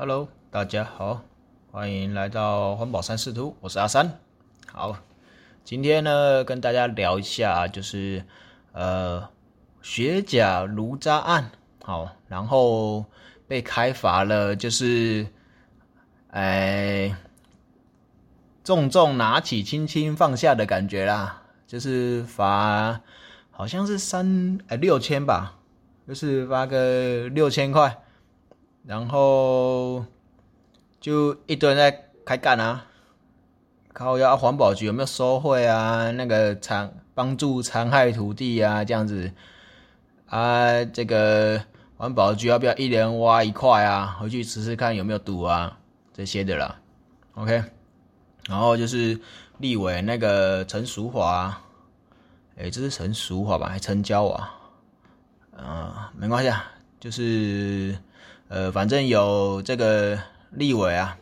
Hello，大家好，欢迎来到环保三视图，我是阿三。好，今天呢跟大家聊一下，就是呃雪甲炉渣案。好，然后被开罚了，就是哎重重拿起，轻轻放下的感觉啦，就是罚好像是三哎六千吧，就是罚个六千块。然后就一堆人在开干啊，靠要环保局有没有收贿啊？那个残帮助残害土地啊，这样子啊，这个环保局要不要一人挖一块啊？回去试试看有没有毒啊？这些的啦，OK。然后就是立委那个陈淑华，哎，这是陈淑华吧？还陈娇啊？啊，没关系啊，就是。呃，反正有这个立委啊，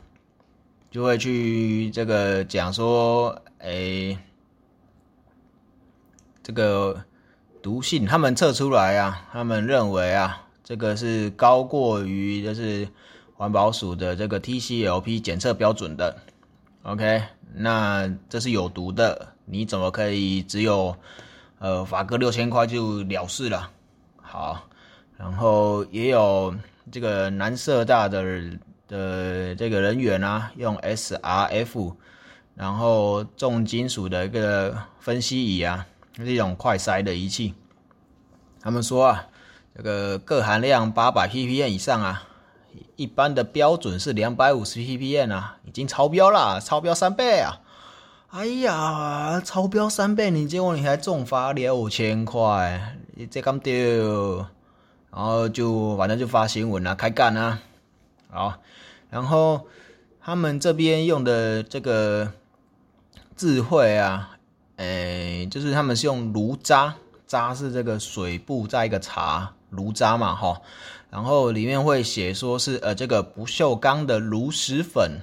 就会去这个讲说，哎，这个毒性他们测出来啊，他们认为啊，这个是高过于就是环保署的这个 TCLP 检测标准的。OK，那这是有毒的，你怎么可以只有呃罚个六千块就了事了？好，然后也有。这个南社大的的这个人员啊，用 SRF，然后重金属的一个分析仪啊，是一种快筛的仪器。他们说啊，这个铬含量八百 ppm 以上啊，一般的标准是两百五十 ppm 啊，已经超标了，超标三倍啊！哎呀，超标三倍，你结果你还重罚六千块，你这咁丢？然后就反正就发新闻啊，开干啊，好，然后他们这边用的这个智慧啊，诶，就是他们是用炉渣，渣是这个水布在一个茶炉渣嘛，哈，然后里面会写说是呃这个不锈钢的炉石粉，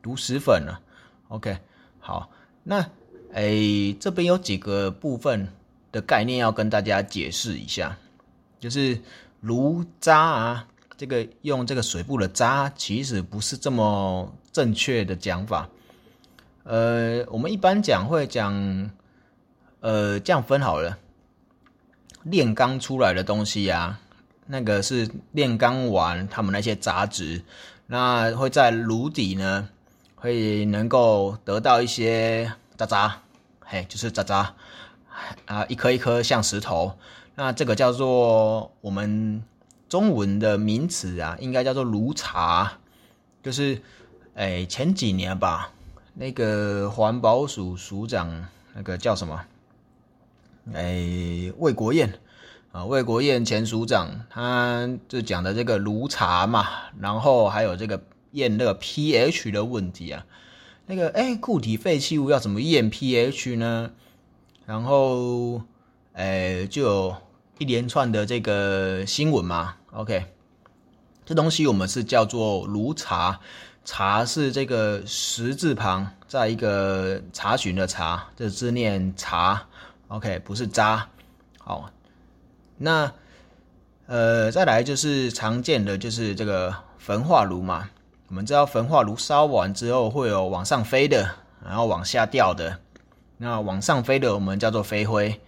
炉石粉啊，OK，好，那诶这边有几个部分的概念要跟大家解释一下。就是炉渣啊，这个用这个水布的渣，其实不是这么正确的讲法。呃，我们一般讲会讲，呃，这样分好了。炼钢出来的东西啊，那个是炼钢完他们那些杂质，那会在炉底呢，会能够得到一些渣渣，嘿，就是渣渣啊，一颗一颗像石头。那这个叫做我们中文的名词啊，应该叫做炉茶，就是，哎，前几年吧，那个环保署署长那个叫什么？哎，魏国燕啊，魏国燕前署长，他就讲的这个炉茶嘛，然后还有这个验那个 pH 的问题啊，那个哎，固体废弃物要怎么验 pH 呢？然后，哎，就。一连串的这个新闻嘛，OK，这东西我们是叫做炉查，查是这个十字旁，在一个查询的查，这字念查，OK，不是渣。好，那呃，再来就是常见的就是这个焚化炉嘛，我们知道焚化炉烧完之后会有往上飞的，然后往下掉的，那往上飞的我们叫做飞灰。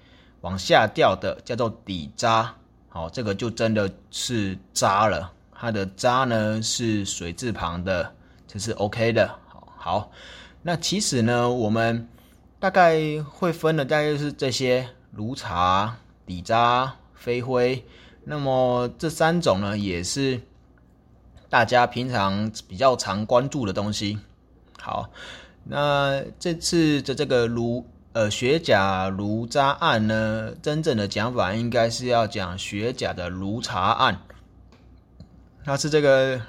往下掉的叫做底渣，好，这个就真的是渣了。它的渣呢是水字旁的，这是 OK 的。好，那其实呢，我们大概会分的大概是这些炉茶、底渣、飞灰。那么这三种呢，也是大家平常比较常关注的东西。好，那这次的这个炉。呃，雪甲炉渣案呢，真正的讲法应该是要讲雪甲的炉茶案。它是这个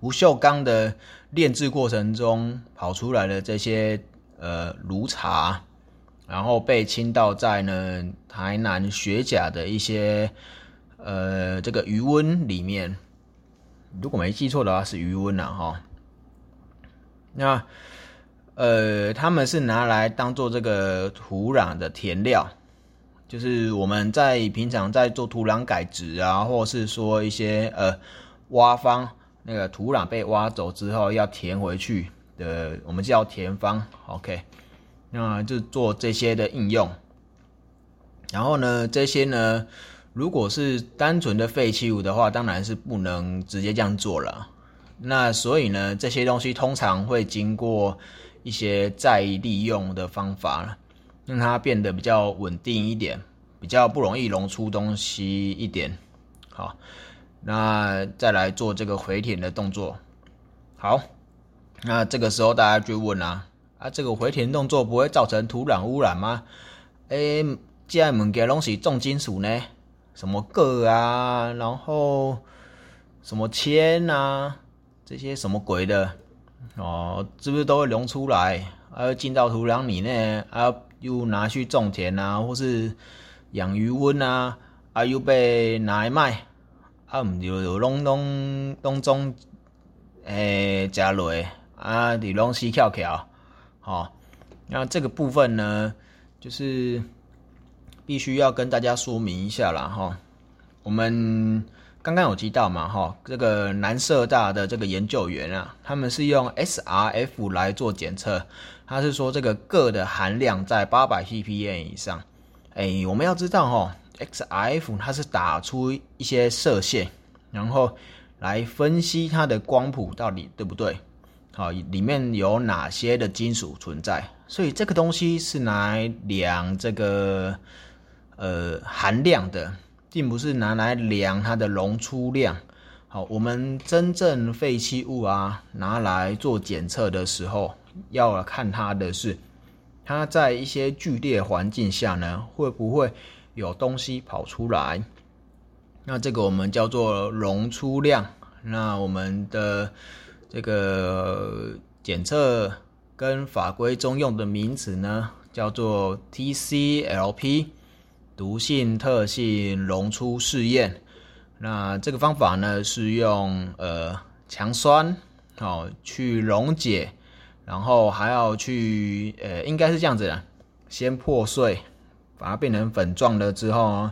不锈钢的炼制过程中跑出来的这些呃炉茶，然后被倾倒在呢台南雪甲的一些呃这个余温里面。如果没记错的话，是余温了哈。那。呃，他们是拿来当做这个土壤的填料，就是我们在平常在做土壤改植啊，或是说一些呃挖方那个土壤被挖走之后要填回去的，我们叫填方。OK，那就做这些的应用。然后呢，这些呢，如果是单纯的废弃物的话，当然是不能直接这样做了。那所以呢，这些东西通常会经过一些再利用的方法，让它变得比较稳定一点，比较不容易溶出东西一点。好，那再来做这个回填的动作。好，那这个时候大家就问啊，啊，这个回填动作不会造成土壤污染吗？诶，既然物件拢是重金属呢，什么铬啊，然后什么铅啊。这些什么鬼的哦，是不是都会溶出来，啊，进到土壤里呢？啊，又拿去种田啊，或是养鱼温啊，啊，又被拿来卖，啊，唔就就拢拢当中诶加落，啊，就拢死翘翘，好，那这个部分呢，就是必须要跟大家说明一下啦，哈，我们。刚刚有提到嘛，哈，这个南社大的这个研究员啊，他们是用 SRF 来做检测，他是说这个铬的含量在八百 ppm 以上。哎，我们要知道哈，XRF 它是打出一些射线，然后来分析它的光谱到底对不对，好，里面有哪些的金属存在，所以这个东西是来量这个呃含量的。并不是拿来量它的溶出量。好，我们真正废弃物啊，拿来做检测的时候，要看它的是，它在一些剧烈环境下呢，会不会有东西跑出来？那这个我们叫做溶出量。那我们的这个检测跟法规中用的名词呢，叫做 TCLP。毒性特性溶出试验，那这个方法呢是用呃强酸哦去溶解，然后还要去呃应该是这样子的，先破碎，把它变成粉状了之后，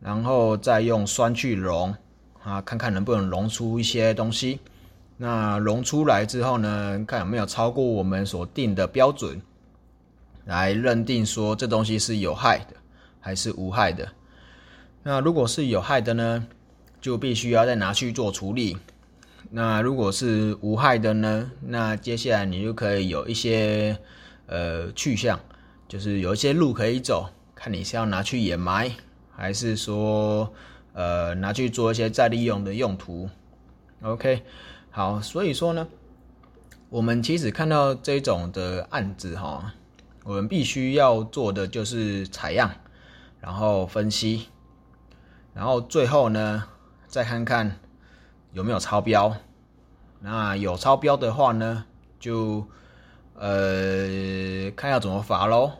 然后再用酸去溶啊，看看能不能溶出一些东西。那溶出来之后呢，看有没有超过我们所定的标准，来认定说这东西是有害的。还是无害的。那如果是有害的呢，就必须要再拿去做处理。那如果是无害的呢，那接下来你就可以有一些呃去向，就是有一些路可以走，看你是要拿去掩埋，还是说呃拿去做一些再利用的用途。OK，好，所以说呢，我们其实看到这种的案子哈，我们必须要做的就是采样。然后分析，然后最后呢，再看看有没有超标。那有超标的话呢，就呃看要怎么罚喽。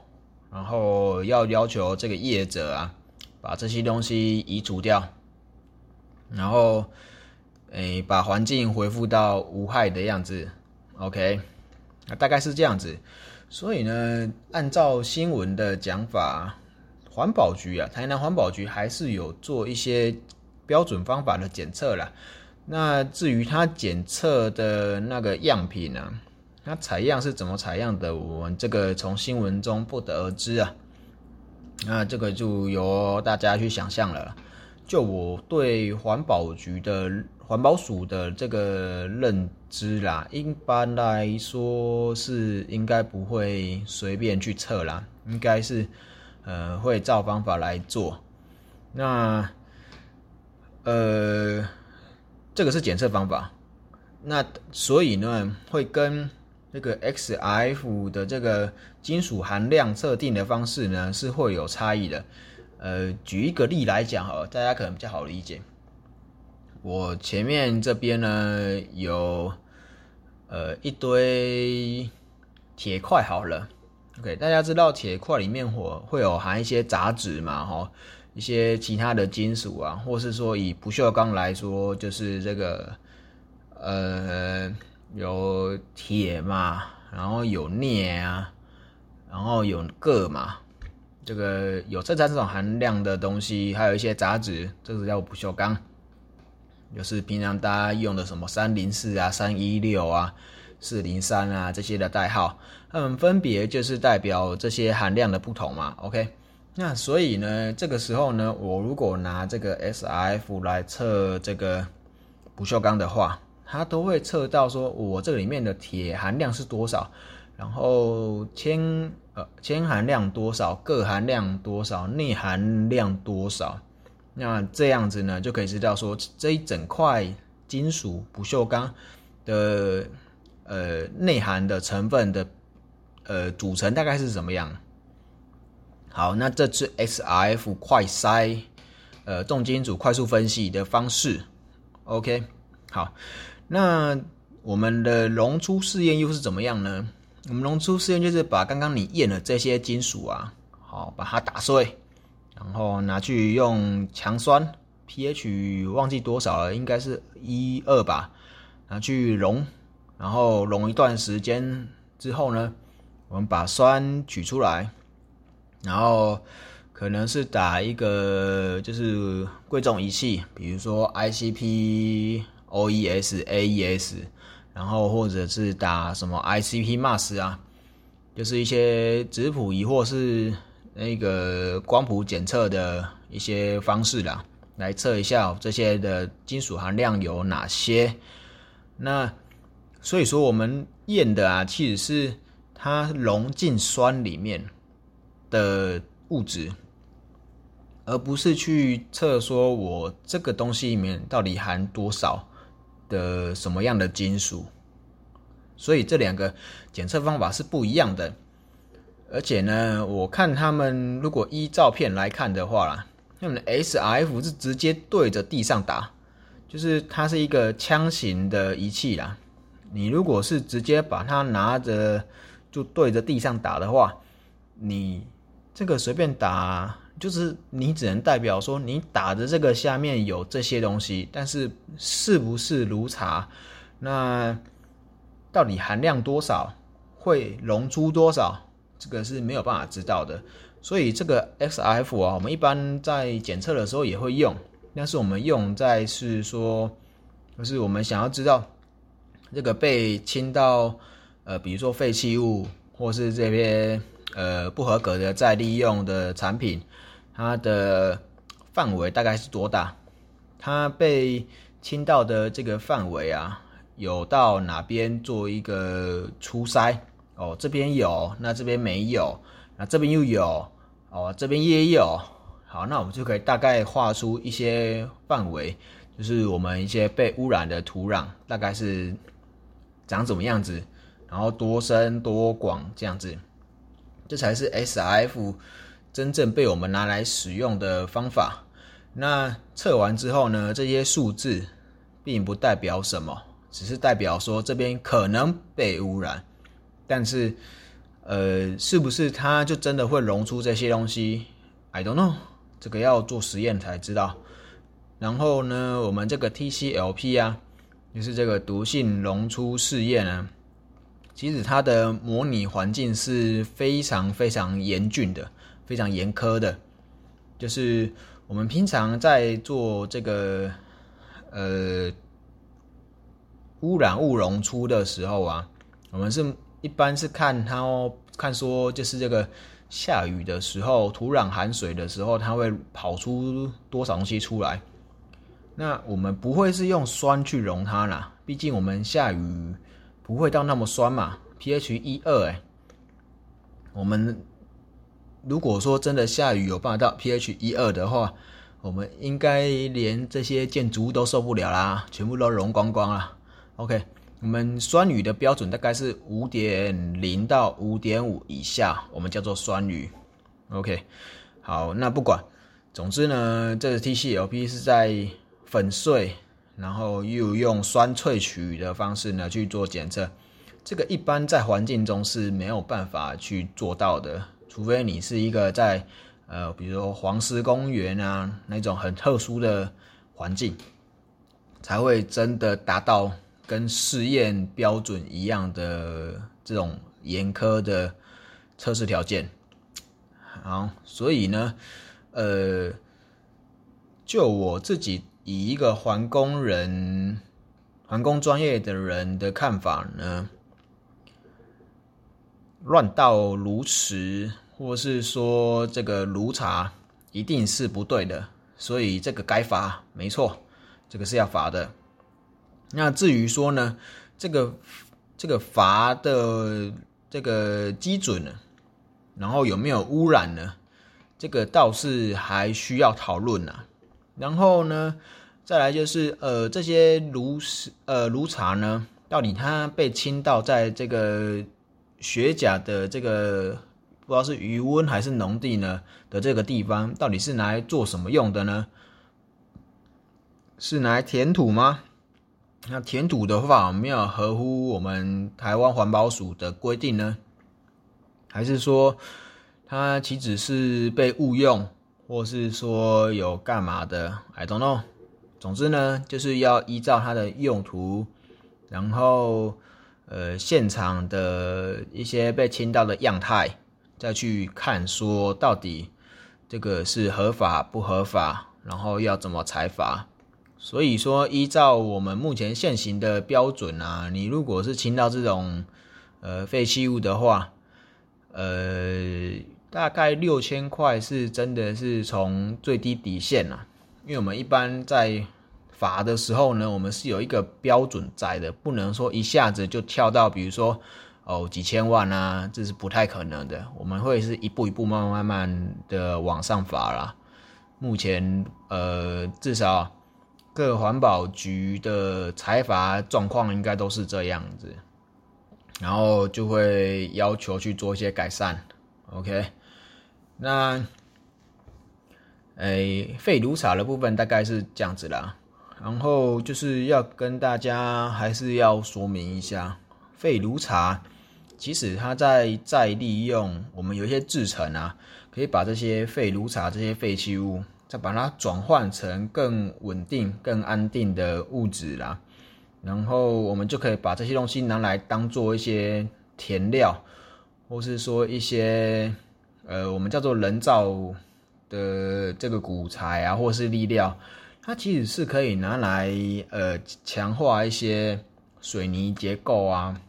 然后要要求这个业者啊，把这些东西移除掉，然后诶把环境恢复到无害的样子。OK，那大概是这样子。所以呢，按照新闻的讲法。环保局啊，台南环保局还是有做一些标准方法的检测啦。那至于它检测的那个样品呢，它采样是怎么采样的，我们这个从新闻中不得而知啊。那这个就由大家去想象了。就我对环保局的环保署的这个认知啦，一般来说是应该不会随便去测啦，应该是。呃，会照方法来做，那呃，这个是检测方法，那所以呢，会跟这个 XRF 的这个金属含量测定的方式呢，是会有差异的。呃，举一个例来讲哈，大家可能比较好理解。我前面这边呢有呃一堆铁块，好了。OK，大家知道铁块里面会会有含一些杂质嘛？哈，一些其他的金属啊，或是说以不锈钢来说，就是这个呃有铁嘛，然后有镍啊，然后有铬嘛，这个有这三种含量的东西，还有一些杂质，这个叫不锈钢。就是平常大家用的什么三零四啊、三一六啊、四零三啊这些的代号，它们分别就是代表这些含量的不同嘛。OK，那所以呢，这个时候呢，我如果拿这个 SRF 来测这个不锈钢的话，它都会测到说我这里面的铁含量是多少，然后铅呃铅含量多少，铬含量多少，镍含量多少。那这样子呢，就可以知道说这一整块金属不锈钢的呃内涵的成分的呃组成大概是怎么样。好，那这是 XRF 快筛呃重金属快速分析的方式。OK，好，那我们的溶出试验又是怎么样呢？我们溶出试验就是把刚刚你验的这些金属啊，好把它打碎。然后拿去用强酸，pH 忘记多少了，应该是一二吧。拿去溶，然后溶一段时间之后呢，我们把酸取出来，然后可能是打一个就是贵重仪器，比如说 ICP、OES、AES，然后或者是打什么 ICP MAS 啊，就是一些质谱仪或是。那个光谱检测的一些方式啦，来测一下这些的金属含量有哪些。那所以说我们验的啊，其实是它溶进酸里面的物质，而不是去测说我这个东西里面到底含多少的什么样的金属。所以这两个检测方法是不一样的。而且呢，我看他们如果依照片来看的话啦，他们的 SRF 是直接对着地上打，就是它是一个枪型的仪器啦。你如果是直接把它拿着就对着地上打的话，你这个随便打，就是你只能代表说你打的这个下面有这些东西，但是是不是如茶，那到底含量多少，会溶出多少？这个是没有办法知道的，所以这个 XRF 啊，我们一般在检测的时候也会用，但是我们用在是说，就是我们想要知道这个被清到呃，比如说废弃物或是这些呃不合格的再利用的产品，它的范围大概是多大？它被清到的这个范围啊，有到哪边做一个初筛？哦，这边有，那这边没有，那这边又有，哦，这边也有，好，那我们就可以大概画出一些范围，就是我们一些被污染的土壤大概是长怎么样子，然后多深多广这样子，这才是 SIF 真正被我们拿来使用的方法。那测完之后呢，这些数字并不代表什么，只是代表说这边可能被污染。但是，呃，是不是它就真的会溶出这些东西？I don't know，这个要做实验才知道。然后呢，我们这个 TCLP 啊，就是这个毒性溶出试验啊，其实它的模拟环境是非常非常严峻的，非常严苛的。就是我们平常在做这个呃污染物溶出的时候啊，我们是。一般是看它哦，看说就是这个下雨的时候，土壤含水的时候，它会跑出多少东西出来。那我们不会是用酸去溶它啦，毕竟我们下雨不会到那么酸嘛，pH 一二哎。我们如果说真的下雨有办法到 pH 一二的话，我们应该连这些建筑物都受不了啦，全部都溶光光了。OK。我们酸雨的标准大概是五点零到五点五以下，我们叫做酸雨。OK，好，那不管，总之呢，这个 TCLP 是在粉碎，然后又用酸萃取的方式呢去做检测。这个一般在环境中是没有办法去做到的，除非你是一个在呃，比如说黄石公园啊那种很特殊的环境，才会真的达到。跟试验标准一样的这种严苛的测试条件，好，所以呢，呃，就我自己以一个环工人、环工专业的人的看法呢，乱倒炉石，或是说这个炉茶一定是不对的，所以这个该罚，没错，这个是要罚的。那至于说呢，这个这个罚的这个基准呢，然后有没有污染呢？这个倒是还需要讨论呐。然后呢，再来就是呃，这些炉石呃炉茶呢，到底它被倾倒在这个雪甲的这个不知道是余温还是农地呢的这个地方，到底是拿来做什么用的呢？是拿来填土吗？那填土的话，没有合乎我们台湾环保署的规定呢？还是说它岂止是被误用，或是说有干嘛的？I don't know。总之呢，就是要依照它的用途，然后呃现场的一些被倾倒的样态，再去看说到底这个是合法不合法，然后要怎么裁罚。所以说，依照我们目前现行的标准啊，你如果是倾倒这种呃废弃物的话，呃，大概六千块是真的是从最低底线啊。因为我们一般在罚的时候呢，我们是有一个标准在的，不能说一下子就跳到比如说哦几千万啊，这是不太可能的。我们会是一步一步慢慢慢慢的往上罚啦。目前呃至少。各环保局的财阀状况应该都是这样子，然后就会要求去做一些改善。OK，那诶废炉茶的部分大概是这样子啦。然后就是要跟大家还是要说明一下，废炉茶其实它在再利用，我们有一些制成啊，可以把这些废炉茶这些废弃物。再把它转换成更稳定、更安定的物质啦，然后我们就可以把这些东西拿来当做一些填料，或是说一些呃，我们叫做人造的这个骨材啊，或是粒料，它其实是可以拿来呃强化一些水泥结构啊，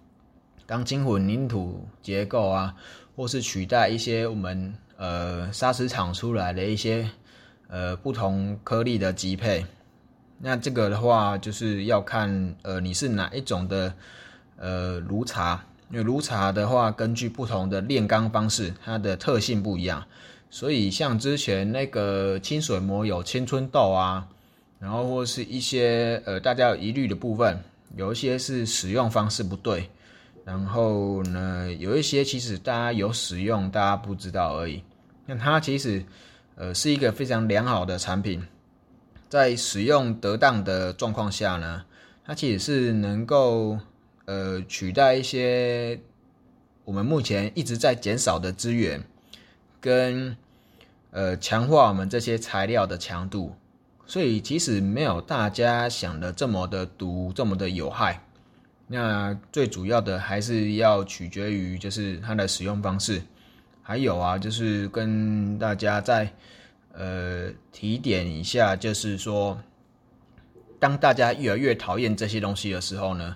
钢筋混凝土结构啊，或是取代一些我们呃砂石厂出来的一些。呃，不同颗粒的级配，那这个的话就是要看呃你是哪一种的呃炉茶，因为炉茶的话，根据不同的炼钢方式，它的特性不一样，所以像之前那个清水模有青春痘啊，然后或是一些呃大家有疑虑的部分，有一些是使用方式不对，然后呢有一些其实大家有使用，大家不知道而已，那它其实。呃，是一个非常良好的产品，在使用得当的状况下呢，它其实是能够呃取代一些我们目前一直在减少的资源，跟呃强化我们这些材料的强度，所以其实没有大家想的这么的毒，这么的有害。那最主要的还是要取决于就是它的使用方式。还有啊，就是跟大家再呃提点一下，就是说，当大家越来越讨厌这些东西的时候呢，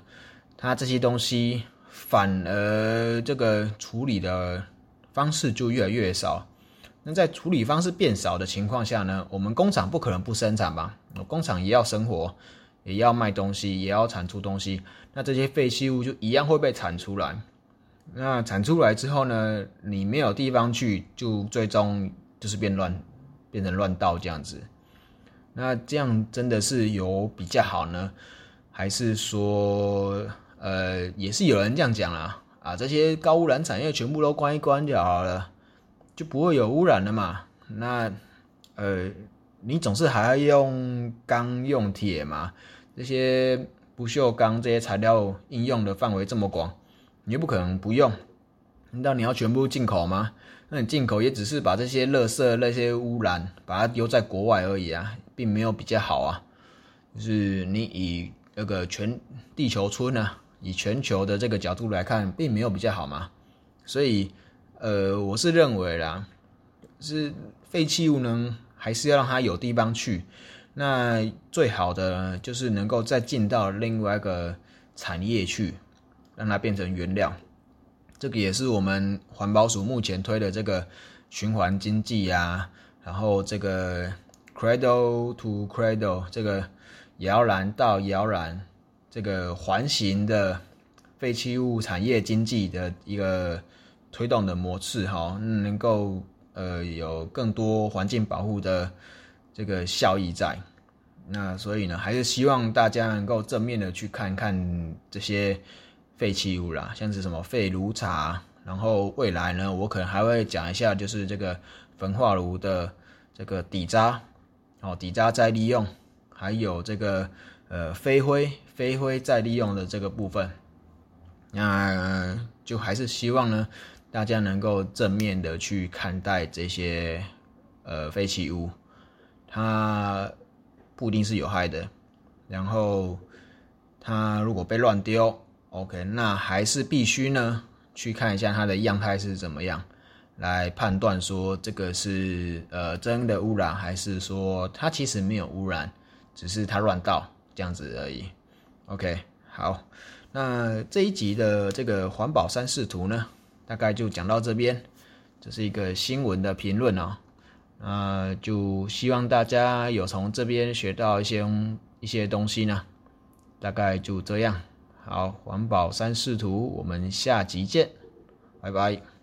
它这些东西反而这个处理的方式就越来越少。那在处理方式变少的情况下呢，我们工厂不可能不生产吧？工厂也要生活，也要卖东西，也要产出东西，那这些废弃物就一样会被产出来。那产出来之后呢？你没有地方去，就最终就是变乱，变成乱倒这样子。那这样真的是有比较好呢，还是说，呃，也是有人这样讲啦？啊，这些高污染产业全部都关一关就好了，就不会有污染了嘛？那，呃，你总是还要用钢用铁嘛？这些不锈钢这些材料应用的范围这么广。你又不可能不用，难道你要全部进口吗？那你进口也只是把这些垃圾、那些污染，把它丢在国外而已啊，并没有比较好啊。就是你以那个全地球村呢，以全球的这个角度来看，并没有比较好嘛。所以，呃，我是认为啦，是废弃物呢，还是要让它有地方去。那最好的就是能够再进到另外一个产业去，让它变成原料。这个也是我们环保署目前推的这个循环经济啊，然后这个 cradle to cradle 这个摇篮到摇篮这个环形的废弃物产业经济的一个推动的模式哈，能够呃有更多环境保护的这个效益在。那所以呢，还是希望大家能够正面的去看看这些。废弃物啦，像是什么废炉茶，然后未来呢，我可能还会讲一下，就是这个焚化炉的这个底渣，哦，底渣再利用，还有这个呃飞灰，飞灰再利用的这个部分，那就还是希望呢，大家能够正面的去看待这些呃废弃物，它不一定是有害的，然后它如果被乱丢。OK，那还是必须呢去看一下它的样态是怎么样，来判断说这个是呃真的污染，还是说它其实没有污染，只是它乱倒这样子而已。OK，好，那这一集的这个环保三视图呢，大概就讲到这边，这是一个新闻的评论哦，那就希望大家有从这边学到一些一些东西呢，大概就这样。好，环保三视图，我们下集见，拜拜。